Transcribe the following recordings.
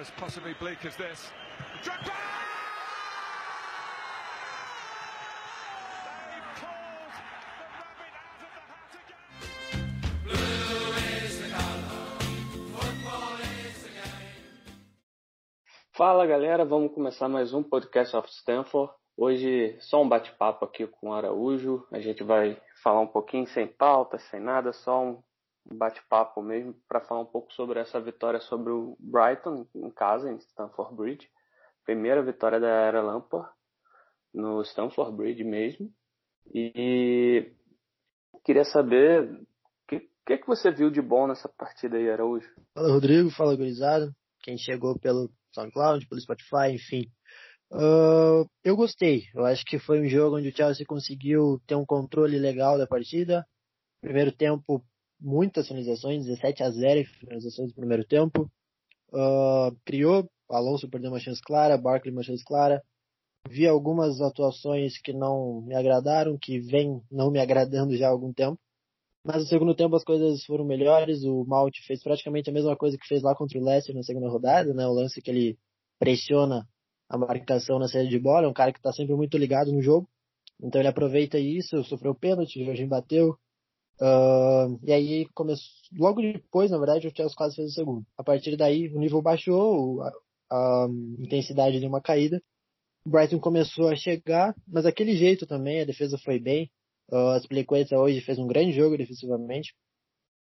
as possibly bleak as this. Drogba! Fala galera, vamos começar mais um podcast of Stanford. Hoje só um bate-papo aqui com o Araújo. A gente vai falar um pouquinho sem pauta, sem nada, só um bate-papo mesmo para falar um pouco sobre essa vitória sobre o Brighton em casa, em Stamford Bridge. Primeira vitória da era Lampard no Stamford Bridge mesmo. E queria saber o que, que, que você viu de bom nessa partida aí, Araújo? Fala Rodrigo, fala gurizada, quem chegou pelo SoundCloud, pelo Spotify, enfim. Uh, eu gostei, eu acho que foi um jogo onde o Chelsea conseguiu ter um controle legal da partida. Primeiro tempo, muitas finalizações, 17 a 0 finalizações no primeiro tempo. Uh, criou, Alonso perdeu uma chance clara, Barkley uma chance clara. Vi algumas atuações que não me agradaram, que vem não me agradando já há algum tempo. Mas no segundo tempo as coisas foram melhores. O Malte fez praticamente a mesma coisa que fez lá contra o Leicester na segunda rodada, né? O lance que ele pressiona a marcação na saída de bola. É um cara que está sempre muito ligado no jogo. Então ele aproveita isso, sofreu pênalti, o Jorginho bateu. Uh, e aí começou. Logo depois, na verdade, o Chelsea quase fez o segundo. A partir daí o nível baixou, a, a intensidade deu uma caída. O Brighton começou a chegar, mas daquele jeito também, a defesa foi bem. Uh, Aspilicueta hoje fez um grande jogo defensivamente.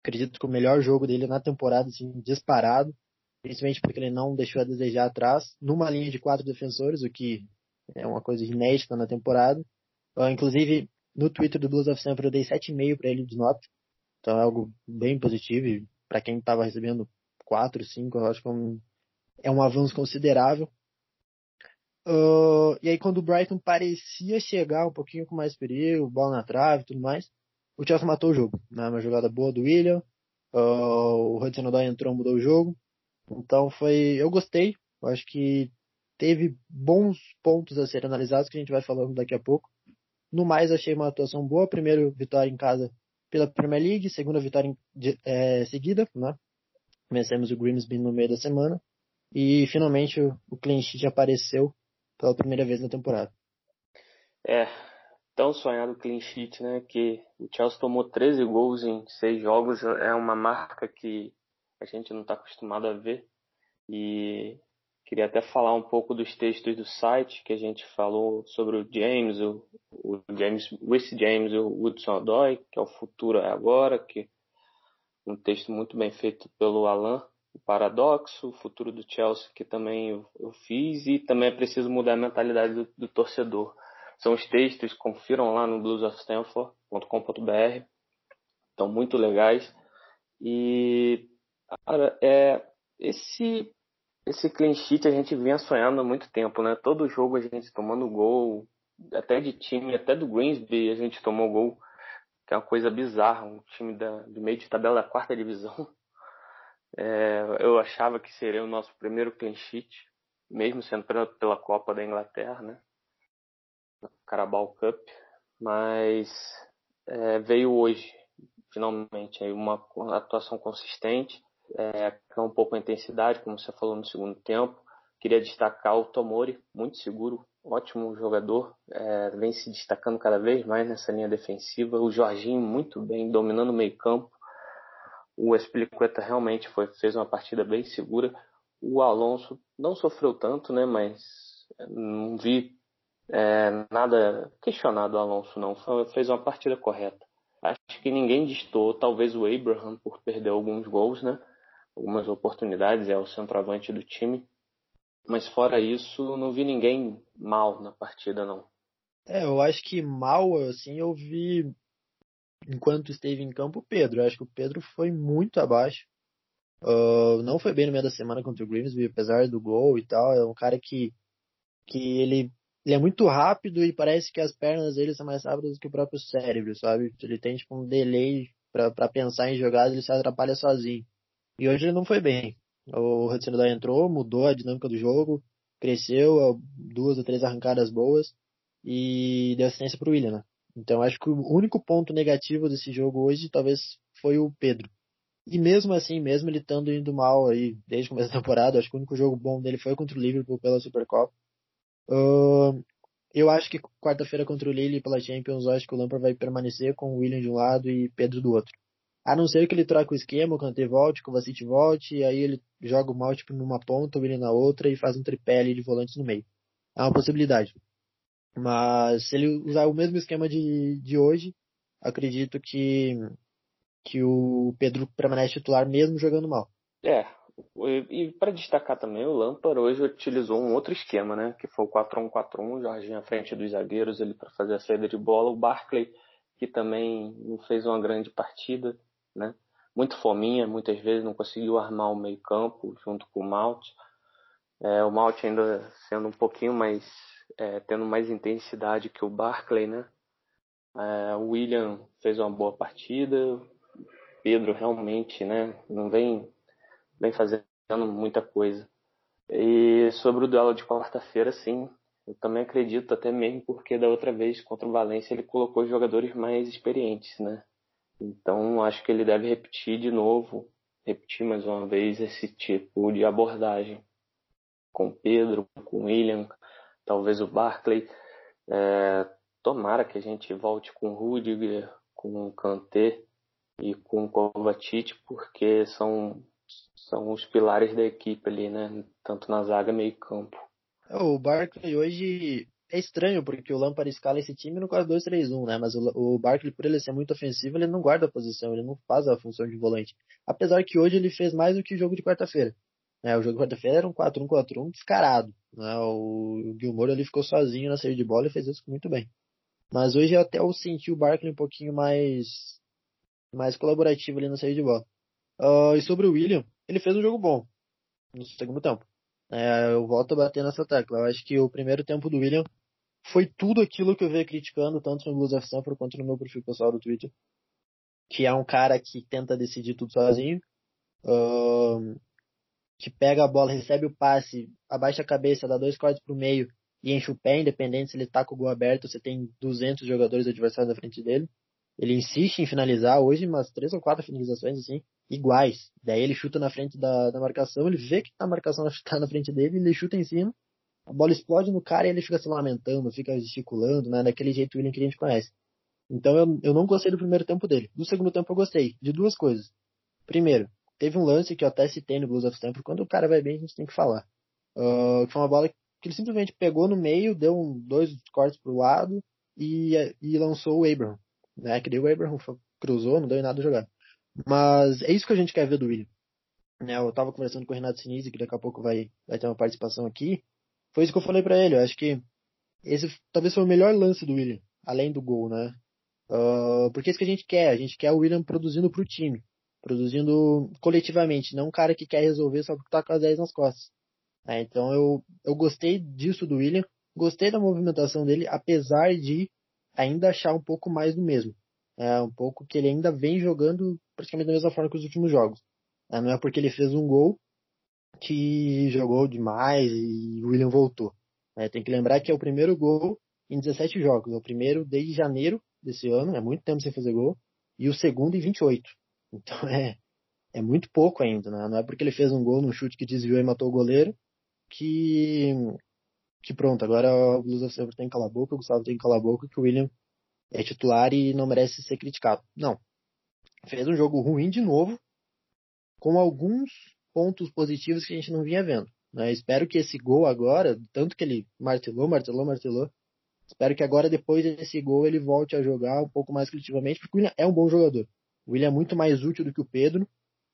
Acredito que o melhor jogo dele na temporada, assim, disparado. Principalmente porque ele não deixou a desejar atrás, numa linha de quatro defensores, o que é uma coisa inédita na temporada. Uh, inclusive, no Twitter do Blues of Stanford eu dei 7,5 para ele de nota. Então é algo bem positivo. E para quem estava recebendo 4, 5, eu acho que é um, é um avanço considerável. Uh, e aí quando o Brighton parecia chegar um pouquinho com mais perigo, bola na trave e tudo mais, o Chelsea matou o jogo. Né? Uma jogada boa do William, uh, o Hudson Odoi entrou, mudou o jogo. Então foi, eu gostei. Eu acho que teve bons pontos a serem analisados que a gente vai falando daqui a pouco. No mais, achei uma atuação boa. Primeiro vitória em casa pela Premier League, segunda vitória em, é, seguida, né? Vencemos o Grimsby no meio da semana. E finalmente o, o clean sheet apareceu pela primeira vez na temporada. É, tão sonhado clean sheet, né? Que o Chelsea tomou 13 gols em 6 jogos, é uma marca que a gente não está acostumado a ver. E queria até falar um pouco dos textos do site que a gente falou sobre o James, o, o James, Rhys James e o Woodson Odoi, que é o futuro é agora, que um texto muito bem feito pelo Alan, o paradoxo, o futuro do Chelsea, que também eu, eu fiz, e também é preciso mudar a mentalidade do, do torcedor. São os textos, confiram lá no bluesofstanford.com.br, estão muito legais. E, cara, é, esse, esse clean sheet a gente vinha sonhando há muito tempo, né? Todo jogo a gente tomando gol, até de time, até do Greensby a gente tomou gol, que é uma coisa bizarra, um time da, do meio de tabela da quarta divisão. É, eu achava que seria o nosso primeiro clean sheet, mesmo sendo pela, pela Copa da Inglaterra, né? Carabao Cup, mas é, veio hoje, finalmente, aí uma atuação consistente, é, um pouco a intensidade, como você falou no segundo tempo. Queria destacar o Tomori, muito seguro, ótimo jogador, é, vem se destacando cada vez mais nessa linha defensiva. O Jorginho muito bem, dominando o meio campo. O Espliqueta realmente foi, fez uma partida bem segura. O Alonso não sofreu tanto, né? Mas não vi é, nada questionado o Alonso, não. Fez uma partida correta. Acho que ninguém distou, talvez o Abraham por perder alguns gols, né? Algumas oportunidades, é o centroavante do time. Mas fora isso, não vi ninguém mal na partida, não. É, eu acho que mal, assim, eu vi enquanto esteve em campo o Pedro. Eu acho que o Pedro foi muito abaixo. Uh, não foi bem no meio da semana contra o Grimsby, apesar do gol e tal. É um cara que, que ele, ele é muito rápido e parece que as pernas dele são mais rápidas que o próprio cérebro, sabe? Ele tem tipo um delay para pensar em jogadas, ele se atrapalha sozinho. E hoje não foi bem. O Hudson entrou, mudou a dinâmica do jogo, cresceu, duas ou três arrancadas boas e deu assistência pro William, né? Então acho que o único ponto negativo desse jogo hoje talvez foi o Pedro. E mesmo assim, mesmo ele estando indo mal aí desde o começo da temporada, acho que o único jogo bom dele foi contra o Liverpool pela Supercopa. Uh, eu acho que quarta-feira contra o Lille pela Champions, acho que o Lampard vai permanecer com o William de um lado e Pedro do outro. A não ser que ele troque o esquema, o Kanté volte, o Kovacic volte, e aí ele joga o Maltip numa ponta, o William na outra e faz um tripé de volantes no meio. É uma possibilidade. Mas se ele usar o mesmo esquema de, de hoje, acredito que, que o Pedro permanece titular mesmo jogando mal. É, e para destacar também, o Lampard hoje utilizou um outro esquema, né? Que foi o 4-1-4-1, o Jorginho à frente dos zagueiros ali para fazer a saída de bola, o Barkley, que também não fez uma grande partida, né? Muito fominha, muitas vezes não conseguiu armar o meio campo junto com o Malt. É, o Malt ainda sendo um pouquinho mais, é, tendo mais intensidade que o Barkley, né? É, o William fez uma boa partida, Pedro realmente, né? Não vem vem fazendo muita coisa. E sobre o duelo de quarta-feira, sim, eu também acredito, até mesmo porque da outra vez contra o Valência ele colocou jogadores mais experientes, né? Então acho que ele deve repetir de novo, repetir mais uma vez esse tipo de abordagem com Pedro, com William, talvez o Barclay. É, tomara que a gente volte com Rudiger, com Kanté e com Kovacic, porque são são os pilares da equipe ali, né? Tanto na zaga meio campo. É, o Barkley hoje é estranho, porque o Lampard escala esse time no 4-2-3-1, né? Mas o, o Barkley, por ele ser muito ofensivo, ele não guarda a posição, ele não faz a função de volante. Apesar que hoje ele fez mais do que o jogo de quarta-feira. É, o jogo de quarta-feira era um 4-1-4-1 descarado. Né? O, o Gilmore ali ficou sozinho na saída de bola e fez isso muito bem. Mas hoje até eu senti o Barkley um pouquinho mais mais colaborativo ali na saída de bola. Uh, e sobre o William, ele fez um jogo bom no segundo tempo. É, eu volto a bater nessa tecla. Eu acho que o primeiro tempo do William foi tudo aquilo que eu venho criticando, tanto no Blues of Stanford quanto no meu perfil pessoal do Twitter. Que é um cara que tenta decidir tudo sozinho, que pega a bola, recebe o passe, abaixa a cabeça, dá dois cortes pro meio e enche o pé, independente se ele tá com o gol aberto, você tem 200 jogadores adversários na frente dele. Ele insiste em finalizar hoje umas três ou quatro finalizações assim, iguais. Daí ele chuta na frente da, da marcação, ele vê que a marcação está na frente dele, ele chuta em cima, a bola explode no cara e ele fica se lamentando, fica gesticulando, né? Daquele jeito William que a gente conhece. Então eu, eu não gostei do primeiro tempo dele. No segundo tempo eu gostei de duas coisas. Primeiro, teve um lance que eu até citei no Blues of Stanford, quando o cara vai bem a gente tem que falar. Uh, que foi uma bola que ele simplesmente pegou no meio, deu um, dois cortes pro lado e, e lançou o Abraham né? Que daí o Abraham cruzou, não deu em nada jogar. Mas é isso que a gente quer ver do William. Né, eu tava conversando com o Renato Sinise, que daqui a pouco vai, vai ter uma participação aqui. Foi isso que eu falei para ele. Eu acho que esse talvez foi o melhor lance do William, além do gol, né? Uh, porque é isso que a gente quer. A gente quer o William produzindo pro time. Produzindo coletivamente, não um cara que quer resolver só porque tá com as 10 nas costas. É, então eu, eu gostei disso do William. Gostei da movimentação dele, apesar de ainda achar um pouco mais do mesmo. É um pouco que ele ainda vem jogando praticamente da mesma forma que os últimos jogos. É, não é porque ele fez um gol que jogou demais e o William voltou. É, tem que lembrar que é o primeiro gol em 17 jogos. É o primeiro desde janeiro desse ano, é muito tempo sem fazer gol. E o segundo em 28. Então é, é muito pouco ainda, né? Não é porque ele fez um gol num chute que desviou e matou o goleiro que, que pronto, agora o of Silver tem que calar a boca, o Gustavo tem que calar a boca, que o William é titular e não merece ser criticado. Não. Fez um jogo ruim de novo, com alguns pontos positivos que a gente não vinha vendo. Né? Espero que esse gol agora, tanto que ele martelou, martelou, martelou, espero que agora, depois desse gol, ele volte a jogar um pouco mais criativamente, porque o William é um bom jogador. O William é muito mais útil do que o Pedro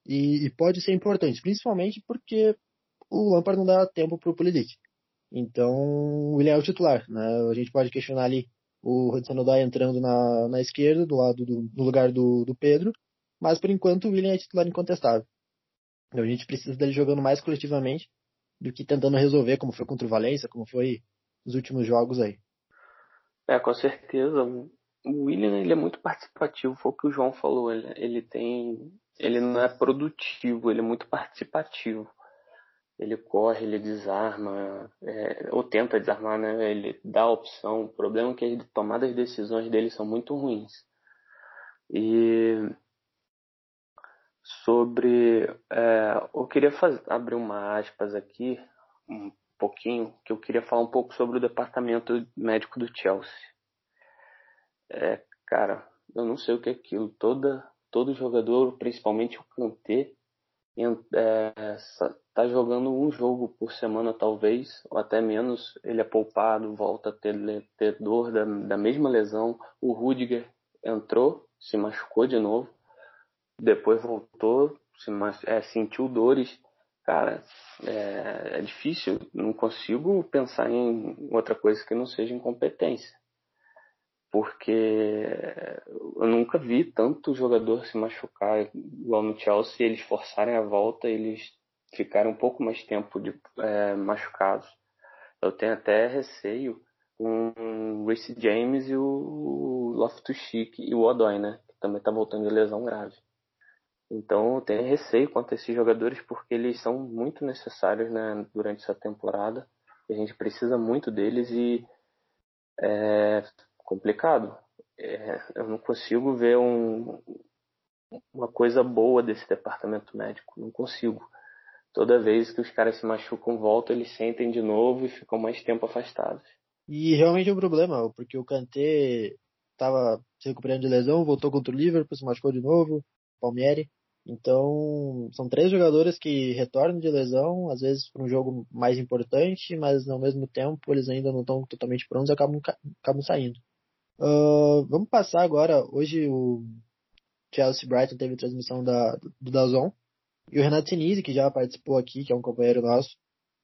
e, e pode ser importante, principalmente porque o Lampard não dá tempo para o Pulisic. Então, o William é o titular. Né? A gente pode questionar ali o Hudson Odoi entrando na, na esquerda, do lado do, no lugar do, do Pedro, mas por enquanto o William é titular incontestável. Então, a gente precisa dele jogando mais coletivamente do que tentando resolver, como foi contra o Valência, como foi nos últimos jogos aí. É, com certeza. O William ele é muito participativo, foi o que o João falou. Ele, ele tem. Ele não é produtivo, ele é muito participativo ele corre, ele desarma, é, ou tenta desarmar, né? Ele dá a opção. O problema é que as tomadas de decisões dele são muito ruins. E sobre. É, eu queria fazer, abrir uma aspas aqui, um pouquinho, que eu queria falar um pouco sobre o departamento médico do Chelsea. É, cara, eu não sei o que é aquilo. Toda, todo jogador, principalmente o Kanté, é, tá jogando um jogo por semana talvez, ou até menos. Ele é poupado, volta a ter, ter dor da, da mesma lesão. O Rudiger entrou, se machucou de novo, depois voltou, se, é, sentiu dores. Cara, é, é difícil, não consigo pensar em outra coisa que não seja incompetência porque eu nunca vi tanto jogador se machucar igual no Chelsea, eles forçarem a volta, eles ficaram um pouco mais tempo de, é, machucados. Eu tenho até receio com o Reece James e o Loftus-Cheek e o Odoi, né, que também está voltando de lesão grave. Então eu tenho receio quanto a esses jogadores porque eles são muito necessários né, durante essa temporada. A gente precisa muito deles e é, complicado. É, eu não consigo ver um, uma coisa boa desse departamento médico. Não consigo. Toda vez que os caras se machucam, voltam, eles sentem de novo e ficam mais tempo afastados. E realmente é um problema, porque o Kanté estava se recuperando de lesão, voltou contra o Liverpool, se machucou de novo, Palmieri. Então, são três jogadores que retornam de lesão, às vezes para um jogo mais importante, mas ao mesmo tempo eles ainda não estão totalmente prontos e acabam, acabam saindo. Uh, vamos passar agora. Hoje o Chelsea Brighton teve transmissão da, do Dazon. E o Renato Sinise, que já participou aqui, que é um companheiro nosso,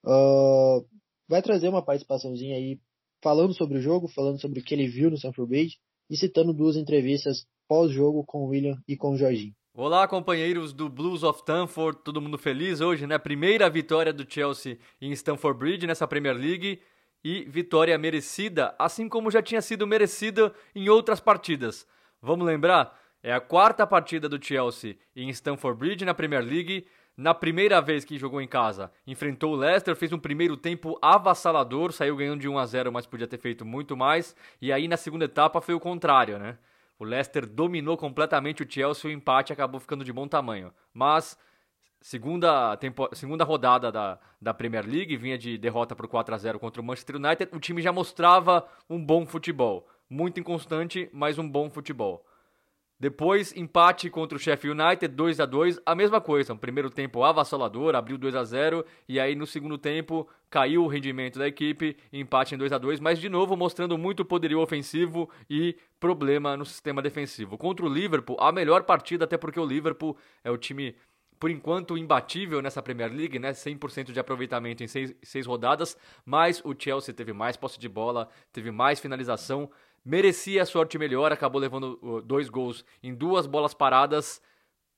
uh, vai trazer uma participaçãozinha aí falando sobre o jogo, falando sobre o que ele viu no Stamford Bridge e citando duas entrevistas pós-jogo com o William e com o Jorginho. Olá, companheiros do Blues of Stamford, todo mundo feliz hoje, né? Primeira vitória do Chelsea em Stamford Bridge nessa Premier League e vitória merecida, assim como já tinha sido merecida em outras partidas. Vamos lembrar? É a quarta partida do Chelsea em Stamford Bridge na Premier League. Na primeira vez que jogou em casa, enfrentou o Leicester, fez um primeiro tempo avassalador, saiu ganhando de 1 a 0, mas podia ter feito muito mais. E aí na segunda etapa foi o contrário, né? O Leicester dominou completamente o Chelsea, o empate acabou ficando de bom tamanho. Mas segunda, tempo, segunda rodada da, da Premier League, vinha de derrota por 4 a 0 contra o Manchester United, o time já mostrava um bom futebol. Muito inconstante, mas um bom futebol. Depois, empate contra o Sheffield United, 2 a 2 a mesma coisa. Um primeiro tempo avassalador, abriu 2 a 0 e aí no segundo tempo caiu o rendimento da equipe, empate em 2 a 2 mas de novo mostrando muito poderio ofensivo e problema no sistema defensivo. Contra o Liverpool, a melhor partida, até porque o Liverpool é o time por enquanto imbatível nessa Premier League, né? 100% de aproveitamento em seis, seis rodadas, mas o Chelsea teve mais posse de bola, teve mais finalização, merecia a sorte melhor, acabou levando dois gols em duas bolas paradas,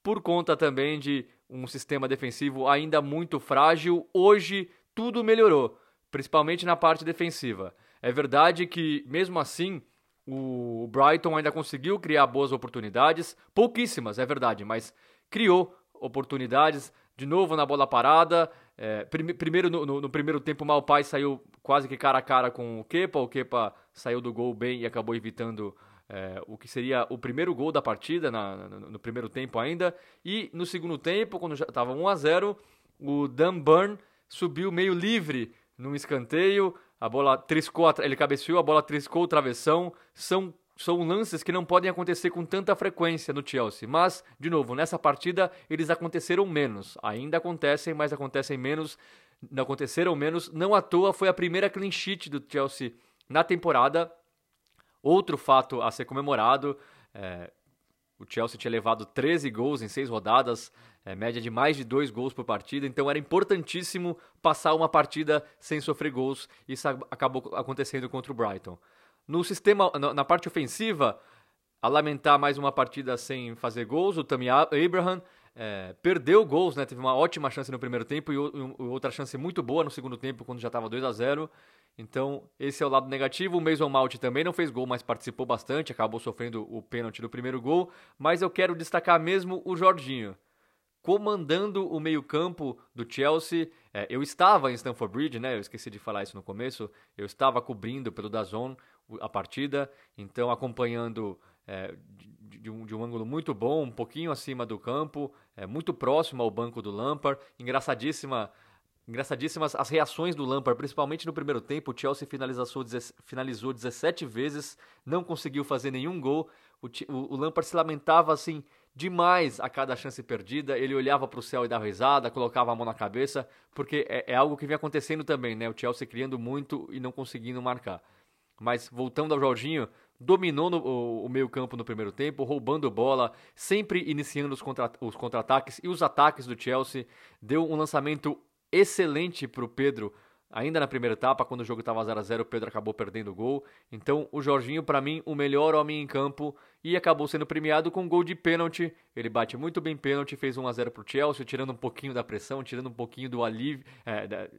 por conta também de um sistema defensivo ainda muito frágil. Hoje tudo melhorou, principalmente na parte defensiva. É verdade que, mesmo assim, o Brighton ainda conseguiu criar boas oportunidades, pouquíssimas, é verdade, mas criou oportunidades, de novo na bola parada. É, prim primeiro no, no, no, primeiro tempo, o Malpai saiu quase que cara a cara com o Kepa. O Kepa saiu do gol bem e acabou evitando é, o que seria o primeiro gol da partida na, no, no, primeiro tempo ainda. E no segundo tempo, quando já estava 1 a 0 o Dan Burn subiu meio livre num escanteio. A bola triscou, ele cabeceou, a bola triscou o travessão. São são lances que não podem acontecer com tanta frequência no Chelsea. Mas, de novo, nessa partida eles aconteceram menos. Ainda acontecem, mas acontecem menos. Não aconteceram menos. Não à toa foi a primeira clean sheet do Chelsea na temporada. Outro fato a ser comemorado. É, o Chelsea tinha levado 13 gols em 6 rodadas, é, média de mais de 2 gols por partida, então era importantíssimo passar uma partida sem sofrer gols. Isso acabou acontecendo contra o Brighton. No sistema, na parte ofensiva, a lamentar mais uma partida sem fazer gols, o Tammy Abraham é, perdeu gols, né? Teve uma ótima chance no primeiro tempo e, outra chance muito boa no segundo tempo, quando já estava 2 a 0 Então, esse é o lado negativo. O Mason Mount também não fez gol, mas participou bastante, acabou sofrendo o pênalti do primeiro gol. Mas eu quero destacar mesmo o Jorginho comandando o meio-campo do Chelsea. É, eu estava em Stamford Bridge, né? Eu esqueci de falar isso no começo. Eu estava cobrindo pelo Dazon a partida, então acompanhando é, de, um, de um ângulo muito bom, um pouquinho acima do campo, é, muito próximo ao banco do Lampard. Engraçadíssima, engraçadíssimas as reações do Lampard, principalmente no primeiro tempo. O Chelsea finalizou, finalizou 17 vezes, não conseguiu fazer nenhum gol. O, o, o Lampard se lamentava assim demais a cada chance perdida. Ele olhava para o céu e dava risada, colocava a mão na cabeça, porque é, é, algo que vem acontecendo também, né? O Chelsea criando muito e não conseguindo marcar. Mas voltando ao Jorginho, dominou no, o, o meio-campo no primeiro tempo, roubando bola, sempre iniciando os contra-ataques contra e os ataques do Chelsea. Deu um lançamento excelente para o Pedro ainda na primeira etapa, quando o jogo estava 0 a 0 o Pedro acabou perdendo o gol. Então, o Jorginho, para mim, o melhor homem em campo e acabou sendo premiado com um gol de pênalti. Ele bate muito bem pênalti, fez 1 a 0 para o Chelsea, tirando um pouquinho da pressão, tirando um pouquinho do alívio, é,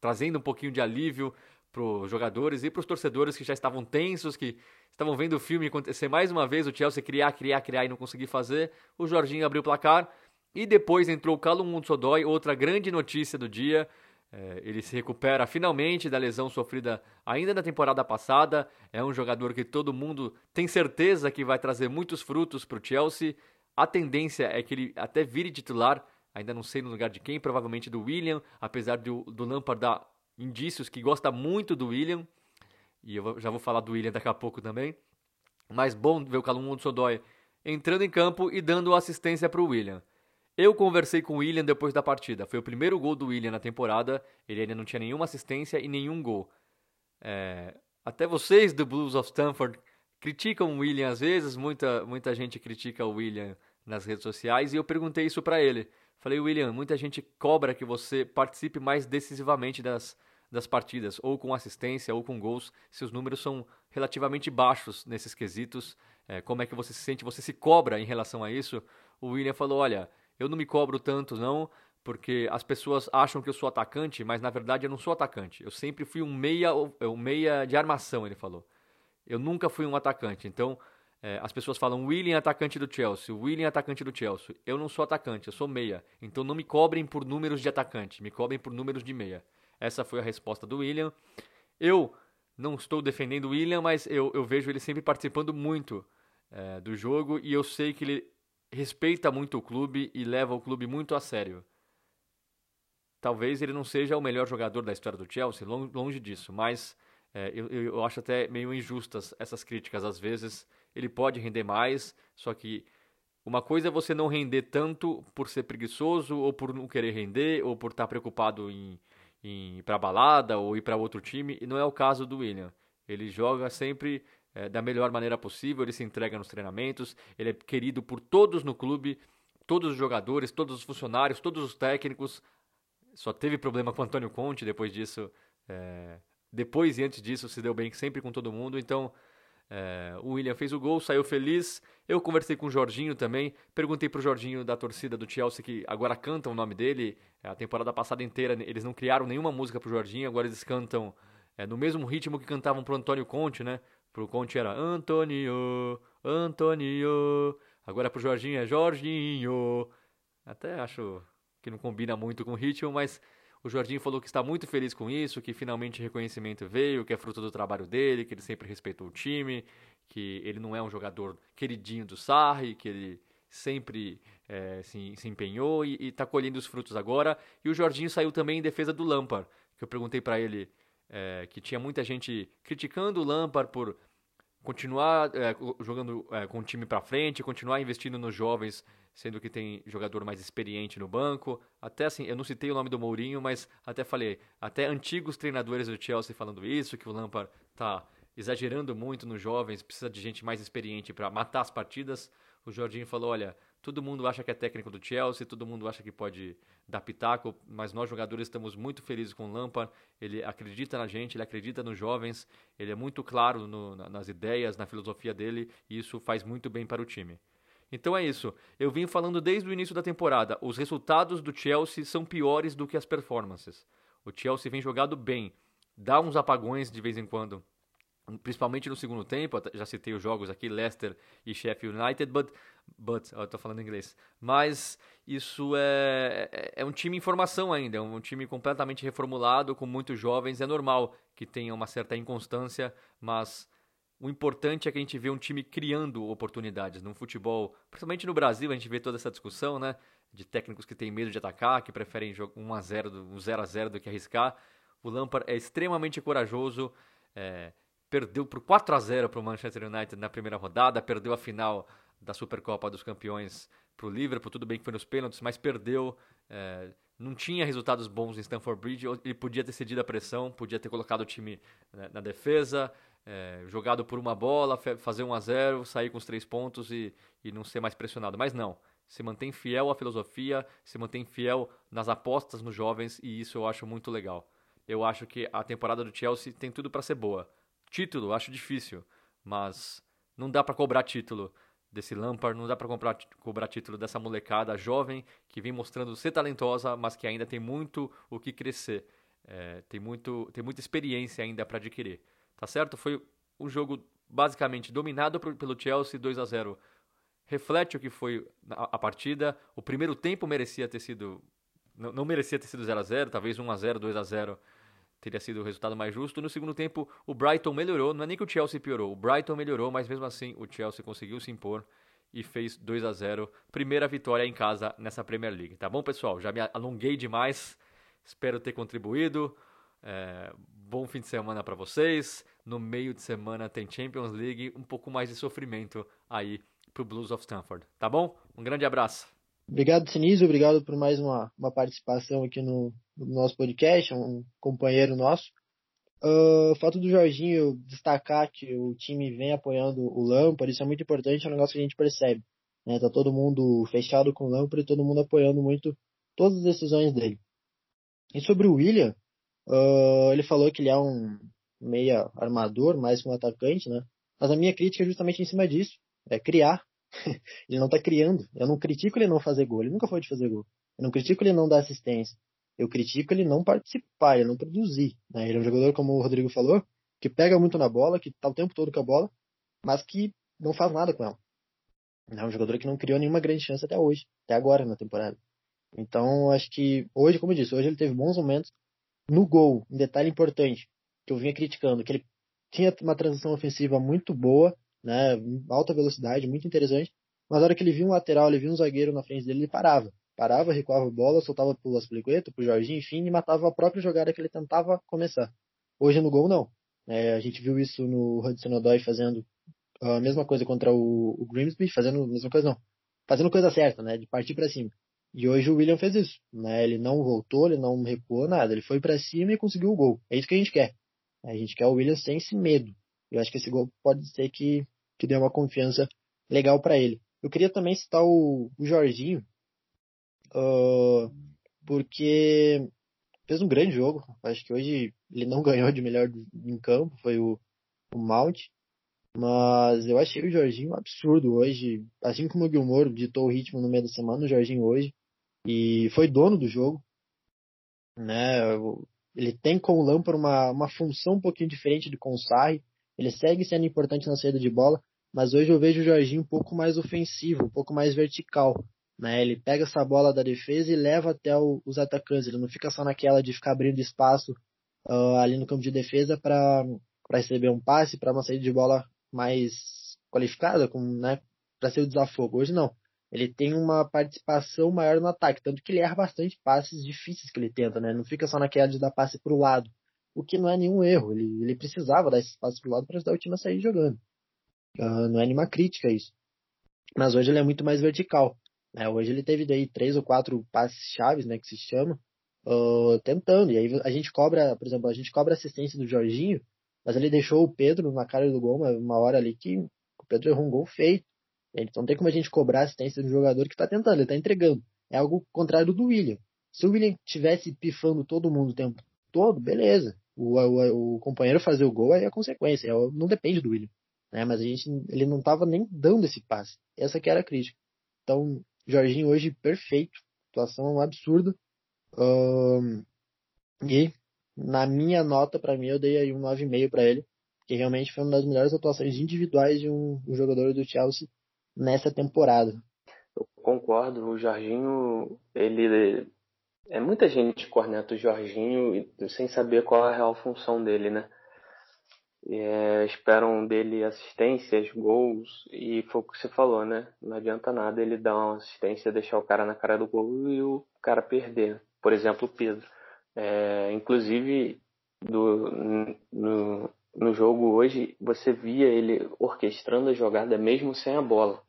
trazendo um pouquinho de alívio para os jogadores e para os torcedores que já estavam tensos, que estavam vendo o filme acontecer mais uma vez, o Chelsea criar, criar, criar e não conseguir fazer. O Jorginho abriu o placar e depois entrou o Calum Munsodói, outra grande notícia do dia. É, ele se recupera finalmente da lesão sofrida ainda na temporada passada. É um jogador que todo mundo tem certeza que vai trazer muitos frutos para o Chelsea. A tendência é que ele até vire titular, ainda não sei no lugar de quem, provavelmente do William, apesar do, do Lampard dar indícios que gosta muito do William. E eu já vou falar do William daqui a pouco também. Mas bom ver o Calum Hudson-Odoi entrando em campo e dando assistência para o William. Eu conversei com o William depois da partida. Foi o primeiro gol do William na temporada. Ele ainda não tinha nenhuma assistência e nenhum gol. É... Até vocês do Blues of Stanford criticam o William às vezes. Muita, muita gente critica o William nas redes sociais. E eu perguntei isso para ele. Falei, William, muita gente cobra que você participe mais decisivamente das, das partidas, ou com assistência, ou com gols. Seus números são relativamente baixos nesses quesitos. É, como é que você se sente? Você se cobra em relação a isso? O William falou: olha eu não me cobro tanto, não, porque as pessoas acham que eu sou atacante, mas na verdade eu não sou atacante. Eu sempre fui um meia, um meia de armação, ele falou. Eu nunca fui um atacante. Então, é, as pessoas falam William atacante do Chelsea, William atacante do Chelsea. Eu não sou atacante, eu sou meia. Então não me cobrem por números de atacante, me cobrem por números de meia. Essa foi a resposta do William. Eu não estou defendendo o William, mas eu, eu vejo ele sempre participando muito é, do jogo e eu sei que ele respeita muito o clube e leva o clube muito a sério. Talvez ele não seja o melhor jogador da história do Chelsea, longe disso, mas é, eu, eu acho até meio injustas essas críticas às vezes. Ele pode render mais, só que uma coisa é você não render tanto por ser preguiçoso, ou por não querer render, ou por estar preocupado em, em ir para balada ou ir para outro time, e não é o caso do William. Ele joga sempre é, da melhor maneira possível, ele se entrega nos treinamentos, ele é querido por todos no clube, todos os jogadores, todos os funcionários, todos os técnicos. Só teve problema com o Antônio Conte depois disso. É, depois e antes disso se deu bem sempre com todo mundo. Então é, o William fez o gol, saiu feliz. Eu conversei com o Jorginho também. Perguntei pro Jorginho da torcida do Chelsea que agora cantam o nome dele. A temporada passada inteira eles não criaram nenhuma música pro Jorginho, agora eles cantam é, no mesmo ritmo que cantavam pro Antônio Conte, né? Pro Conte era Antonio, Antonio. Agora pro Jorginho é Jorginho. Até acho que não combina muito com o ritmo, mas o Jorginho falou que está muito feliz com isso, que finalmente reconhecimento veio, que é fruto do trabalho dele, que ele sempre respeitou o time, que ele não é um jogador queridinho do Sarri, que ele sempre é, se, se, empenhou e está colhendo os frutos agora. E o Jorginho saiu também em defesa do Lampard, que eu perguntei para ele é, que tinha muita gente criticando o Lampard por continuar é, jogando é, com o time para frente, continuar investindo nos jovens, sendo que tem jogador mais experiente no banco. Até assim, eu não citei o nome do Mourinho, mas até falei, até antigos treinadores do Chelsea falando isso, que o Lampard tá exagerando muito nos jovens, precisa de gente mais experiente para matar as partidas. O Jorginho falou, olha, Todo mundo acha que é técnico do Chelsea, todo mundo acha que pode dar pitaco, mas nós jogadores estamos muito felizes com o Lampard. Ele acredita na gente, ele acredita nos jovens, ele é muito claro no, nas ideias, na filosofia dele, e isso faz muito bem para o time. Então é isso. Eu vim falando desde o início da temporada. Os resultados do Chelsea são piores do que as performances. O Chelsea vem jogado bem, dá uns apagões de vez em quando principalmente no segundo tempo, já citei os jogos aqui, Leicester e Sheffield United, but, but eu estou falando inglês, mas isso é, é, é um time em formação ainda, é um time completamente reformulado, com muitos jovens, é normal que tenha uma certa inconstância, mas o importante é que a gente vê um time criando oportunidades no futebol, principalmente no Brasil, a gente vê toda essa discussão, né? De técnicos que têm medo de atacar, que preferem 1 a 0 um 0 a 0 do que arriscar. O Lampard é extremamente corajoso, é, perdeu por 4 a 0 para o Manchester United na primeira rodada, perdeu a final da Supercopa dos Campeões para o Liverpool, tudo bem que foi nos pênaltis, mas perdeu. É, não tinha resultados bons em Stamford Bridge, ele podia ter cedido a pressão, podia ter colocado o time né, na defesa, é, jogado por uma bola, fazer 1 a 0 sair com os três pontos e, e não ser mais pressionado. Mas não, se mantém fiel à filosofia, se mantém fiel nas apostas nos jovens e isso eu acho muito legal. Eu acho que a temporada do Chelsea tem tudo para ser boa. Título, acho difícil, mas não dá para cobrar título desse Lampard, não dá para cobrar, título dessa molecada jovem que vem mostrando ser talentosa, mas que ainda tem muito o que crescer. É, tem, muito, tem muita experiência ainda para adquirir. Tá certo? Foi um jogo basicamente dominado pelo Chelsea 2 a 0 reflete o que foi a, partida. O primeiro tempo merecia ter sido. Não, não merecia ter sido 0 a 0 talvez 1 a 0 2 a 0 teria sido o resultado mais justo. No segundo tempo, o Brighton melhorou, não é nem que o Chelsea piorou, o Brighton melhorou, mas mesmo assim o Chelsea conseguiu se impor e fez 2 a 0 Primeira vitória em casa nessa Premier League. Tá bom, pessoal? Já me alonguei demais, espero ter contribuído. É, bom fim de semana para vocês. No meio de semana tem Champions League, um pouco mais de sofrimento aí pro Blues of Stanford. Tá bom? Um grande abraço. Obrigado, Sinise. Obrigado por mais uma, uma participação aqui no, no nosso podcast, um companheiro nosso. Uh, o fato do Jorginho destacar que o time vem apoiando o Lampard, isso é muito importante, é um negócio que a gente percebe. Né? Tá todo mundo fechado com o Lampard e todo mundo apoiando muito todas as decisões dele. E sobre o William, uh, ele falou que ele é um meia armador, mais que um atacante, né? Mas a minha crítica é justamente em cima disso, é criar. ele não tá criando. Eu não critico ele não fazer gol, ele nunca foi de fazer gol. Eu não critico ele não dar assistência. Eu critico ele não participar, ele não produzir. Né? Ele é um jogador, como o Rodrigo falou, que pega muito na bola, que tá o tempo todo com a bola, mas que não faz nada com ela. É um jogador que não criou nenhuma grande chance até hoje, até agora na temporada. Então, acho que hoje, como eu disse, hoje ele teve bons momentos. No gol, um detalhe importante, que eu vinha criticando, que ele tinha uma transição ofensiva muito boa, né, alta velocidade, muito interessante, mas na hora que ele viu um lateral, ele viu um zagueiro na frente dele, ele parava parava, recuava a bola, soltava pro Aspilicueta, pro Jorginho, enfim, e matava a própria jogada que ele tentava começar. Hoje no gol, não. É, a gente viu isso no Hudson Odoi fazendo a mesma coisa contra o, o Grimsby, fazendo a mesma coisa, não. Fazendo coisa certa, né, de partir para cima. E hoje o William fez isso, né, ele não voltou, ele não recuou nada, ele foi para cima e conseguiu o gol. É isso que a gente quer. A gente quer o William sem esse medo. Eu acho que esse gol pode ser que, que dê uma confiança legal para ele. Eu queria também citar o, o Jorginho, uh, porque fez um grande jogo. Acho que hoje ele não ganhou de melhor em campo, foi o, o Mount. Mas eu achei o Jorginho absurdo hoje. Assim como o Gilmore ditou o ritmo no meio da semana, o Jorginho hoje. E foi dono do jogo. Né? Ele tem com o Lampard uma, uma função um pouquinho diferente de com o Sarri. Ele segue sendo importante na saída de bola, mas hoje eu vejo o Jorginho um pouco mais ofensivo, um pouco mais vertical. Né? Ele pega essa bola da defesa e leva até o, os atacantes. Ele não fica só naquela de ficar abrindo espaço uh, ali no campo de defesa para receber um passe, para uma saída de bola mais qualificada, né, para ser o desafogo. Hoje não. Ele tem uma participação maior no ataque, tanto que ele erra bastante passes difíceis que ele tenta, né? Não fica só naquela de dar passe para o lado, o que não é nenhum erro. Ele, ele precisava dar esse passe para o lado para ajudar o time a sair jogando. Uh, não é nenhuma crítica isso. Mas hoje ele é muito mais vertical. É, hoje ele teve daí três ou quatro passes chaves, né, que se chama, uh, tentando. E aí a gente cobra, por exemplo, a gente cobra assistência do Jorginho, mas ele deixou o Pedro na cara do gol uma, uma hora ali que o Pedro errou um gol feito. Então não tem como a gente cobrar assistência do jogador que está tentando, ele está entregando. É algo contrário do William. Se o William tivesse pifando todo mundo o tempo todo, beleza. O, o, o companheiro fazer o gol é a consequência, é, não depende do William. Né? Mas a gente, ele não estava nem dando esse passe. Essa que era a crítica. Então, Jorginho hoje perfeito, atuação absurda. Um, e na minha nota, para mim, eu dei aí um 9,5 para ele, que realmente foi uma das melhores atuações individuais de um, um, jogador do Chelsea nessa temporada. Eu concordo, o Jorginho, ele é muita gente corneta o Jorginho sem saber qual a real função dele, né? é, esperam dele assistências, gols, e foi o que você falou, né? Não adianta nada ele dar uma assistência, deixar o cara na cara do gol e o cara perder. Por exemplo, o Pedro. É, inclusive, do, no, no jogo hoje, você via ele orquestrando a jogada mesmo sem a bola.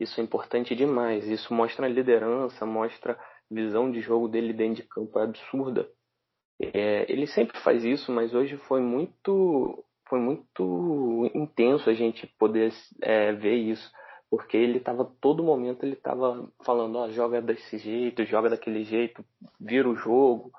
Isso é importante demais. Isso mostra liderança, mostra visão de jogo dele dentro de campo é absurda. É, ele sempre faz isso, mas hoje foi muito foi muito intenso a gente poder é, ver isso, porque ele estava todo momento ele estava falando, ó, joga desse jeito, joga daquele jeito, vira o jogo.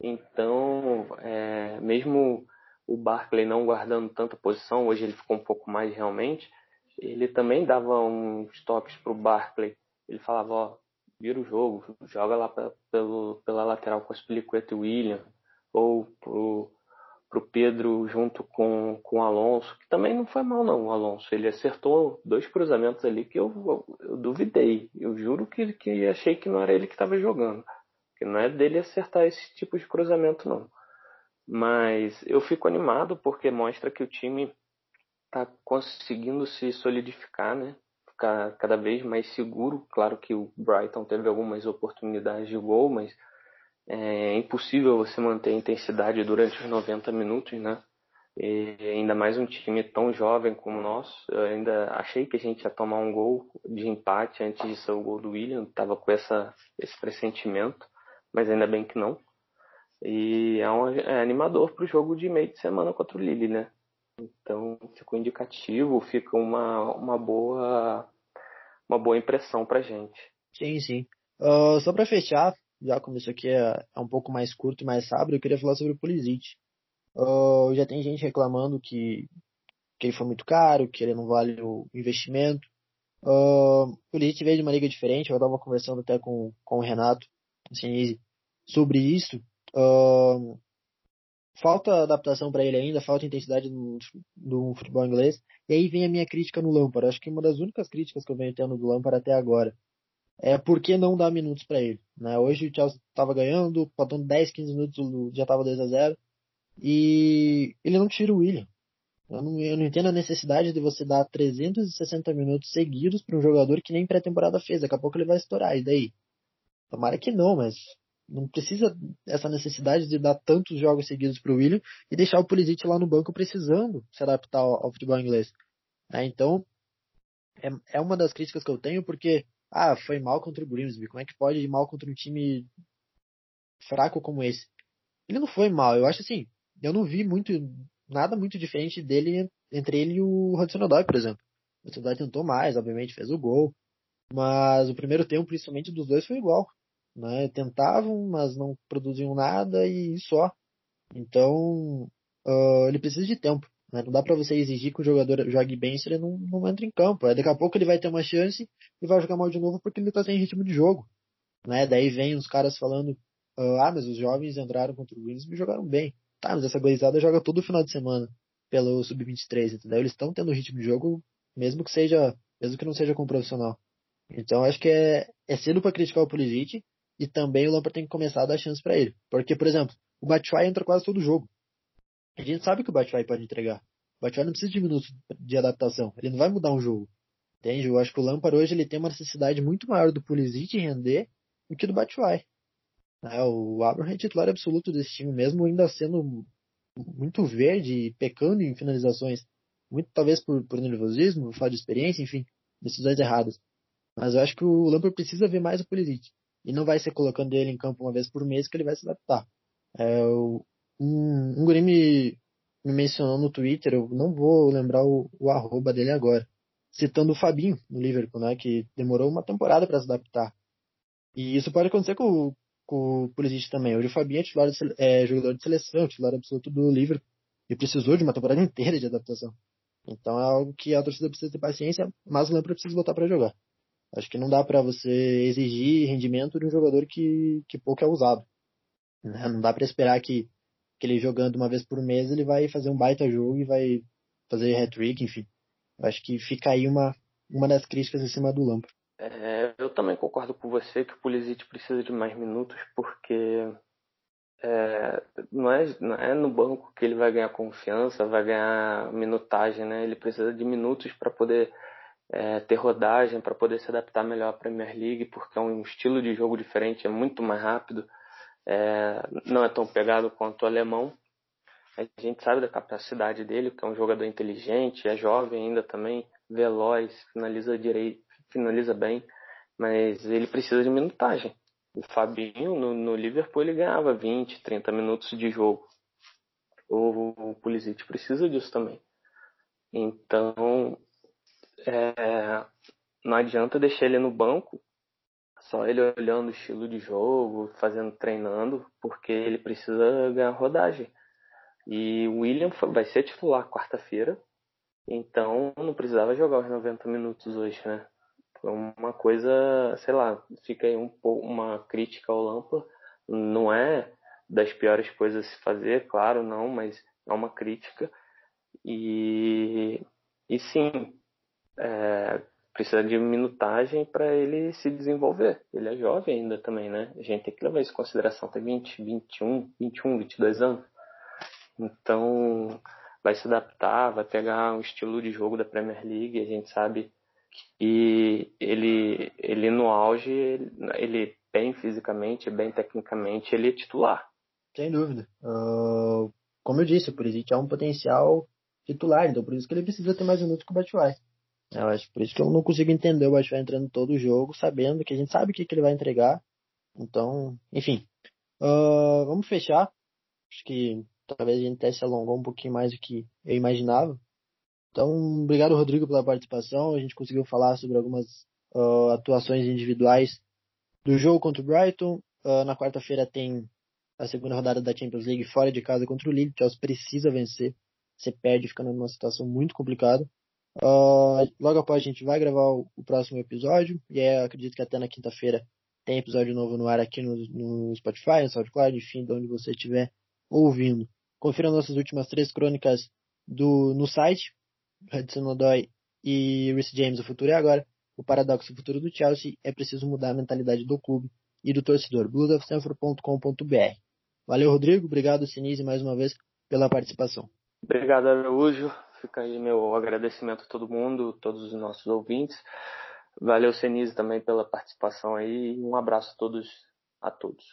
Então, é, mesmo o Barkley não guardando tanta posição, hoje ele ficou um pouco mais realmente, ele também dava uns toques pro Barkley. Ele falava, ó, vira o jogo, joga lá pra, pelo, pela lateral com o Spilicueta e William, ou pro para o Pedro junto com, com o Alonso, que também não foi mal não, o Alonso. Ele acertou dois cruzamentos ali que eu, eu, eu duvidei. Eu juro que, que achei que não era ele que estava jogando. Que não é dele acertar esse tipo de cruzamento não. Mas eu fico animado porque mostra que o time está conseguindo se solidificar, né? Ficar cada vez mais seguro. Claro que o Brighton teve algumas oportunidades de gol, mas é impossível você manter a intensidade durante os 90 minutos, né? E ainda mais um time tão jovem como o nosso. Eu ainda achei que a gente ia tomar um gol de empate antes de ser o gol do William. Tava com essa, esse pressentimento, mas ainda bem que não. E é, um, é animador para o jogo de meio de semana contra o Lille, né? Então ficou indicativo, fica uma, uma boa uma boa impressão para gente. Sim, sim. Uh, só para fechar, já como isso aqui é, é um pouco mais curto e mais sábio, eu queria falar sobre o Pulisic. Uh, já tem gente reclamando que, que ele foi muito caro, que ele não vale o investimento. Uh, o Pulisic veio de uma liga diferente, eu estava conversando até com, com o Renato Sinise sobre isso. Uh, falta adaptação para ele ainda, falta intensidade no, futebol inglês. E aí vem a minha crítica no Lampard. Acho que uma das únicas críticas que eu venho tendo do Lampard até agora é por que não dar minutos para ele. Né? Hoje o Chelsea estava ganhando, faltando 10, 15 minutos já estava 2 a 0 e ele não tira o William. Eu não, eu não entendo a necessidade de você dar 360 minutos seguidos para um jogador que nem pré-temporada fez. Daqui a pouco ele vai estourar, e daí? Tomara que não, mas não precisa essa necessidade de dar tantos jogos seguidos para o William e deixar o Pulisic lá no banco precisando se adaptar ao, ao futebol inglês. Né? Então, é, é uma das críticas que eu tenho, porque ah, foi mal contra o Grimsby. Como é que pode ir mal contra um time fraco como esse? Ele não foi mal. Eu acho assim, eu não vi muito nada muito diferente dele entre ele e o Hudson Odoi, por exemplo. O Hudson tentou mais, obviamente fez o gol, mas o primeiro tempo, principalmente dos dois, foi igual. Né? Tentavam, mas não produziam nada e só. Então, uh, ele precisa de tempo. Né? Não dá para você exigir que o jogador jogue bem se ele não, não entra em campo. Daqui a pouco ele vai ter uma chance e vai jogar mal de novo porque ele tá sem ritmo de jogo. Né? Daí vem os caras falando, ah, mas os jovens entraram contra o Williams e jogaram bem. Tá, mas essa goizada joga todo final de semana pelo Sub-23, entendeu? Eles estão tendo ritmo de jogo, mesmo que seja, mesmo que não seja com profissional. Então acho que é, é cedo para criticar o Pulisic e também o Lampard tem que começar a dar chance para ele. Porque, por exemplo, o Batshuayi entra quase todo jogo. A gente sabe que o Batshuayi pode entregar. O Batshuayi não precisa de minutos de adaptação. Ele não vai mudar um jogo. Entende? Eu acho que o Lampard hoje ele tem uma necessidade muito maior do Pulisic render do que do Batshuayi. É, o Abraham é titular absoluto desse time, mesmo ainda sendo muito verde e pecando em finalizações. Muito talvez por, por nervosismo, falta de experiência, enfim, decisões erradas. Mas eu acho que o Lampard precisa ver mais o Pulisic. E não vai ser colocando ele em campo uma vez por mês que ele vai se adaptar. É, um, um guri me, me mencionou no Twitter, eu não vou lembrar o, o arroba dele agora, citando o Fabinho no Liverpool, né, que demorou uma temporada para se adaptar. E isso pode acontecer com, com o Pulisic também. Hoje o Fabinho é, titular de, é jogador de seleção, titular absoluto do Liverpool, e precisou de uma temporada inteira de adaptação. Então é algo que a torcida precisa ter paciência, mas o Lampard precisa voltar para jogar. Acho que não dá para você exigir rendimento de um jogador que, que pouco é usado. Né? Não dá para esperar que que ele jogando uma vez por mês, ele vai fazer um baita jogo e vai fazer hat-trick, enfim. Acho que fica aí uma, uma das críticas em cima do Lampard. É, eu também concordo com você que o Pulisic precisa de mais minutos, porque é, não, é, não é no banco que ele vai ganhar confiança, vai ganhar minutagem, né? Ele precisa de minutos para poder é, ter rodagem, para poder se adaptar melhor à Premier League, porque é um estilo de jogo diferente, é muito mais rápido, é, não é tão pegado quanto o alemão. A gente sabe da capacidade dele, que é um jogador inteligente, é jovem ainda também, veloz, finaliza direito, finaliza bem, mas ele precisa de minutagem. O Fabinho no, no Liverpool ele ganhava 20, 30 minutos de jogo. O, o Pulisic precisa disso também. Então, é, não adianta deixar ele no banco, só ele olhando o estilo de jogo, fazendo, treinando, porque ele precisa ganhar rodagem. E o William vai ser titular quarta-feira, então não precisava jogar os 90 minutos hoje, né? Foi uma coisa, sei lá, fica aí um pouco uma crítica ao Lampa. Não é das piores coisas a se fazer, claro, não, mas é uma crítica. E, e sim, é, precisa de minutagem para ele se desenvolver. Ele é jovem ainda também, né? A gente tem que levar isso em consideração. Tem 20, 21, 21, 22 anos. Então, vai se adaptar, vai pegar um estilo de jogo da Premier League. A gente sabe que ele, ele no auge, ele bem fisicamente, bem tecnicamente, ele é titular. Sem dúvida. Uh, como eu disse, o Pulisic é um potencial titular, então por isso que ele precisa ter mais minutos que o Batshuayi. Eu acho por isso que eu não consigo entender o Batshuayi entrando todo o jogo, sabendo que a gente sabe o que, que ele vai entregar. Então, enfim. Uh, vamos fechar. Acho que talvez a gente até se alongou um pouquinho mais do que eu imaginava. Então, obrigado, Rodrigo, pela participação. A gente conseguiu falar sobre algumas uh, atuações individuais do jogo contra o Brighton. Uh, na quarta-feira tem a segunda rodada da Champions League fora de casa contra o Lille. O Chelsea precisa vencer. Você perde, ficando numa situação muito complicada. Uh, logo após a gente vai gravar o, o próximo episódio. E aí, acredito que até na quinta-feira tem episódio novo no ar aqui no, no Spotify, no SoundCloud, enfim, de onde você estiver ouvindo. Confira nossas últimas três crônicas do, no site Hudson Odoi e Rhys James, o futuro é agora. O paradoxo futuro do Chelsea é preciso mudar a mentalidade do clube e do torcedor. bluesofstanford.com.br Valeu, Rodrigo. Obrigado, Sinise, mais uma vez pela participação. Obrigado, Araújo. Fica aí meu agradecimento a todo mundo, todos os nossos ouvintes. Valeu, Senise, também pela participação aí. Um abraço a todos. A todos.